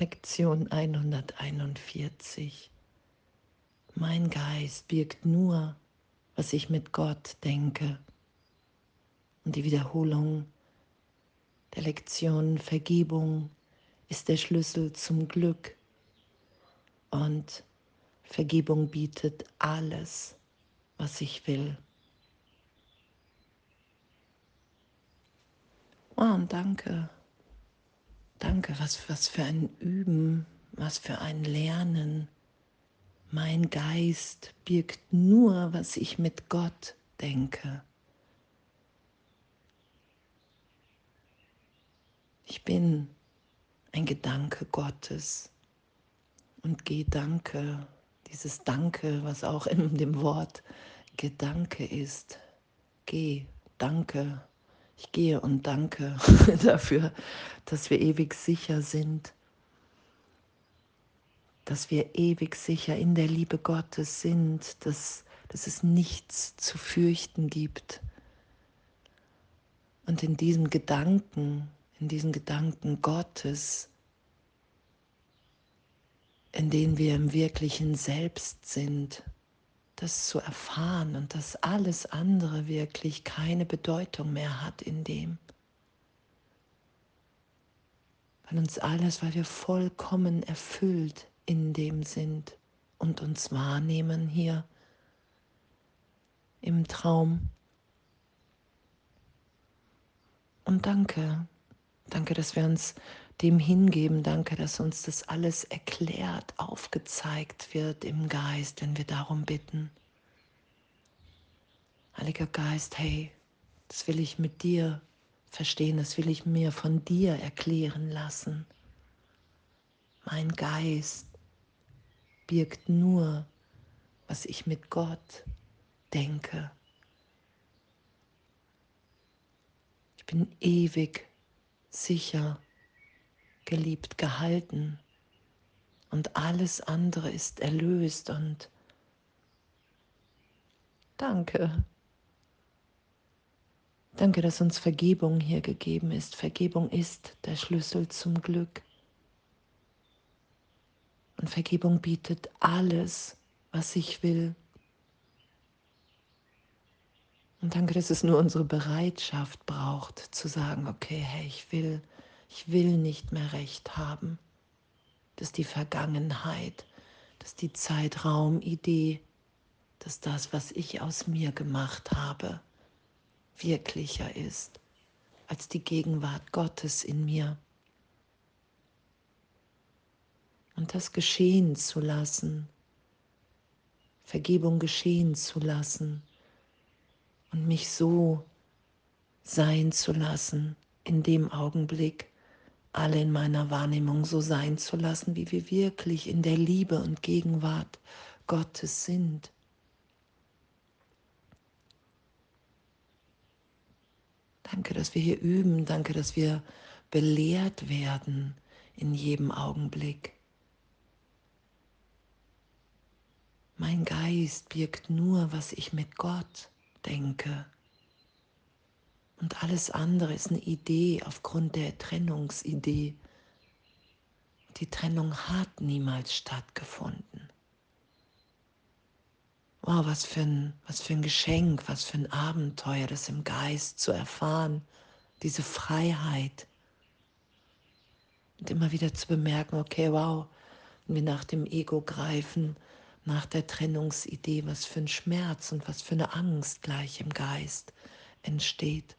Lektion 141. Mein Geist birgt nur, was ich mit Gott denke. Und die Wiederholung der Lektion Vergebung ist der Schlüssel zum Glück. Und Vergebung bietet alles, was ich will. Und danke. Danke, was, was für ein Üben, was für ein Lernen. Mein Geist birgt nur, was ich mit Gott denke. Ich bin ein Gedanke Gottes und Gedanke, dieses Danke, was auch in dem Wort Gedanke ist. Geh, danke, ich gehe und danke dafür, dass wir ewig sicher sind, dass wir ewig sicher in der Liebe Gottes sind, dass, dass es nichts zu fürchten gibt. Und in diesen Gedanken, in diesen Gedanken Gottes, in denen wir im wirklichen Selbst sind, das zu erfahren und dass alles andere wirklich keine Bedeutung mehr hat in dem. Weil uns alles, weil wir vollkommen erfüllt in dem sind und uns wahrnehmen hier im Traum. Und danke, danke, dass wir uns dem hingeben. Danke, dass uns das alles erklärt, aufgezeigt wird im Geist, wenn wir darum bitten. Heiliger Geist, hey, das will ich mit dir verstehen, das will ich mir von dir erklären lassen. Mein Geist birgt nur, was ich mit Gott denke. Ich bin ewig sicher geliebt, gehalten. Und alles andere ist erlöst und danke. Danke, dass uns Vergebung hier gegeben ist. Vergebung ist der Schlüssel zum Glück. Und Vergebung bietet alles, was ich will. Und danke, dass es nur unsere Bereitschaft braucht, zu sagen, okay, hey, ich will ich will nicht mehr recht haben, dass die Vergangenheit, dass die Zeitraumidee, dass das, was ich aus mir gemacht habe, wirklicher ist als die Gegenwart Gottes in mir. Und das geschehen zu lassen, Vergebung geschehen zu lassen und mich so sein zu lassen in dem Augenblick, alle in meiner Wahrnehmung so sein zu lassen, wie wir wirklich in der Liebe und Gegenwart Gottes sind. Danke, dass wir hier üben. Danke, dass wir belehrt werden in jedem Augenblick. Mein Geist birgt nur, was ich mit Gott denke. Und alles andere ist eine Idee aufgrund der Trennungsidee. Die Trennung hat niemals stattgefunden. Wow, was für, ein, was für ein Geschenk, was für ein Abenteuer, das im Geist zu erfahren, diese Freiheit. Und immer wieder zu bemerken, okay, wow, wenn wir nach dem Ego greifen, nach der Trennungsidee, was für ein Schmerz und was für eine Angst gleich im Geist entsteht.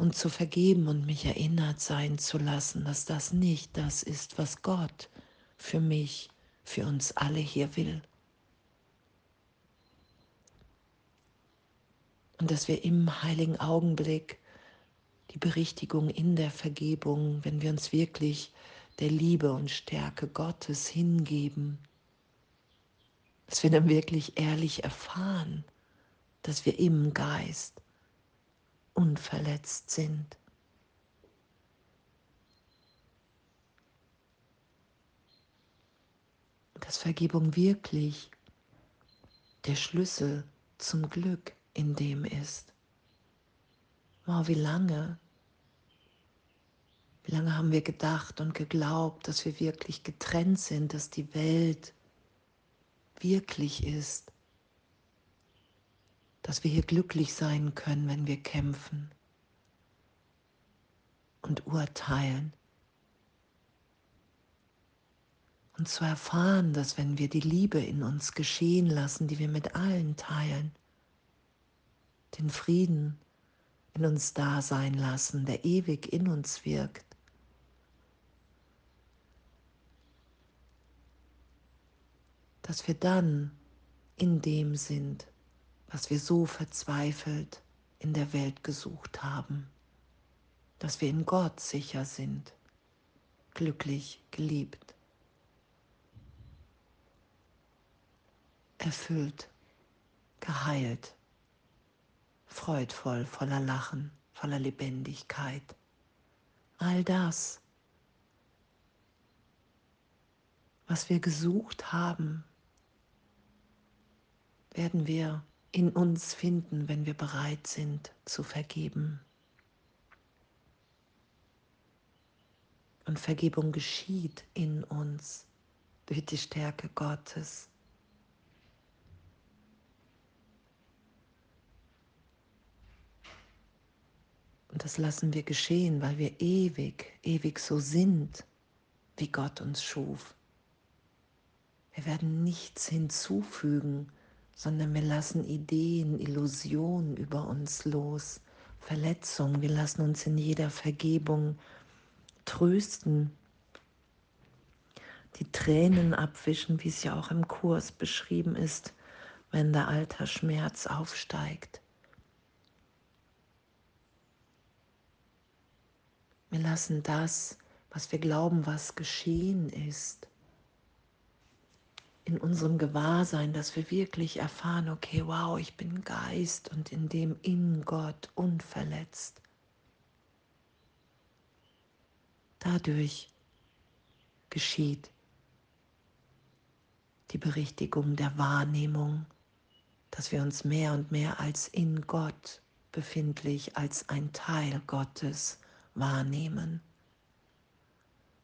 Und zu vergeben und mich erinnert sein zu lassen, dass das nicht das ist, was Gott für mich, für uns alle hier will. Und dass wir im heiligen Augenblick die Berichtigung in der Vergebung, wenn wir uns wirklich der Liebe und Stärke Gottes hingeben, dass wir dann wirklich ehrlich erfahren, dass wir im Geist unverletzt sind. Dass Vergebung wirklich der Schlüssel zum Glück in dem ist. Wow, wie lange, wie Wie lange haben wir gedacht und geglaubt, dass wir wirklich getrennt sind, dass die Welt wirklich ist, dass wir hier glücklich sein können, wenn wir kämpfen und urteilen. Und zu erfahren, dass wenn wir die Liebe in uns geschehen lassen, die wir mit allen teilen, den Frieden in uns da sein lassen, der ewig in uns wirkt, dass wir dann in dem sind, was wir so verzweifelt in der Welt gesucht haben, dass wir in Gott sicher sind, glücklich, geliebt. erfüllt, geheilt, freudvoll, voller Lachen, voller Lebendigkeit. All das, was wir gesucht haben, werden wir in uns finden, wenn wir bereit sind zu vergeben. Und Vergebung geschieht in uns durch die Stärke Gottes. Und das lassen wir geschehen, weil wir ewig, ewig so sind, wie Gott uns schuf. Wir werden nichts hinzufügen, sondern wir lassen Ideen, Illusionen über uns los, Verletzungen. Wir lassen uns in jeder Vergebung trösten, die Tränen abwischen, wie es ja auch im Kurs beschrieben ist, wenn der alter Schmerz aufsteigt. Wir lassen das, was wir glauben, was geschehen ist, in unserem Gewahrsein, dass wir wirklich erfahren, okay, wow, ich bin Geist und in dem in Gott unverletzt. Dadurch geschieht die Berichtigung der Wahrnehmung, dass wir uns mehr und mehr als in Gott befindlich, als ein Teil Gottes wahrnehmen.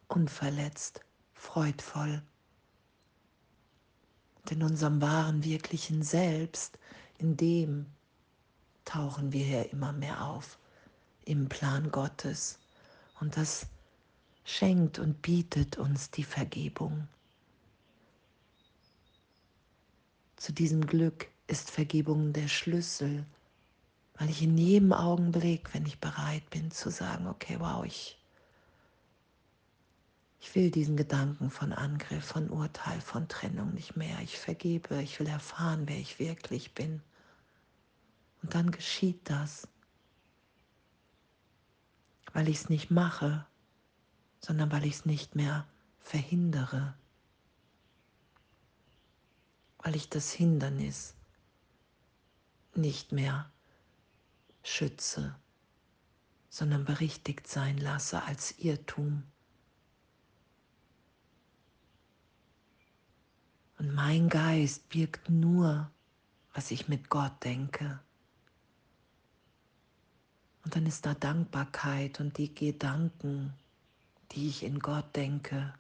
Unverletzt, freudvoll. In unserem wahren, wirklichen Selbst, in dem tauchen wir hier immer mehr auf, im Plan Gottes. Und das schenkt und bietet uns die Vergebung. Zu diesem Glück ist Vergebung der Schlüssel weil ich in jedem Augenblick, wenn ich bereit bin zu sagen, okay, wow, ich, ich will diesen Gedanken von Angriff, von Urteil, von Trennung nicht mehr. Ich vergebe, ich will erfahren, wer ich wirklich bin. Und dann geschieht das, weil ich es nicht mache, sondern weil ich es nicht mehr verhindere, weil ich das Hindernis nicht mehr schütze, sondern berichtigt sein lasse als Irrtum. Und mein Geist birgt nur, was ich mit Gott denke. Und dann ist da Dankbarkeit und die Gedanken, die ich in Gott denke,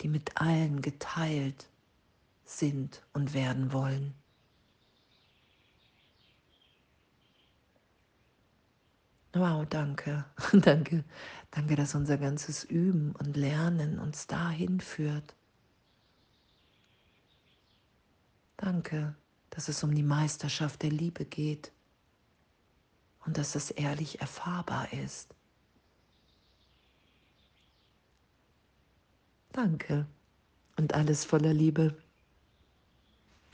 die mit allen geteilt sind und werden wollen. Wow, danke, danke, danke, dass unser ganzes Üben und Lernen uns dahin führt. Danke, dass es um die Meisterschaft der Liebe geht und dass es ehrlich erfahrbar ist. Danke und alles voller Liebe.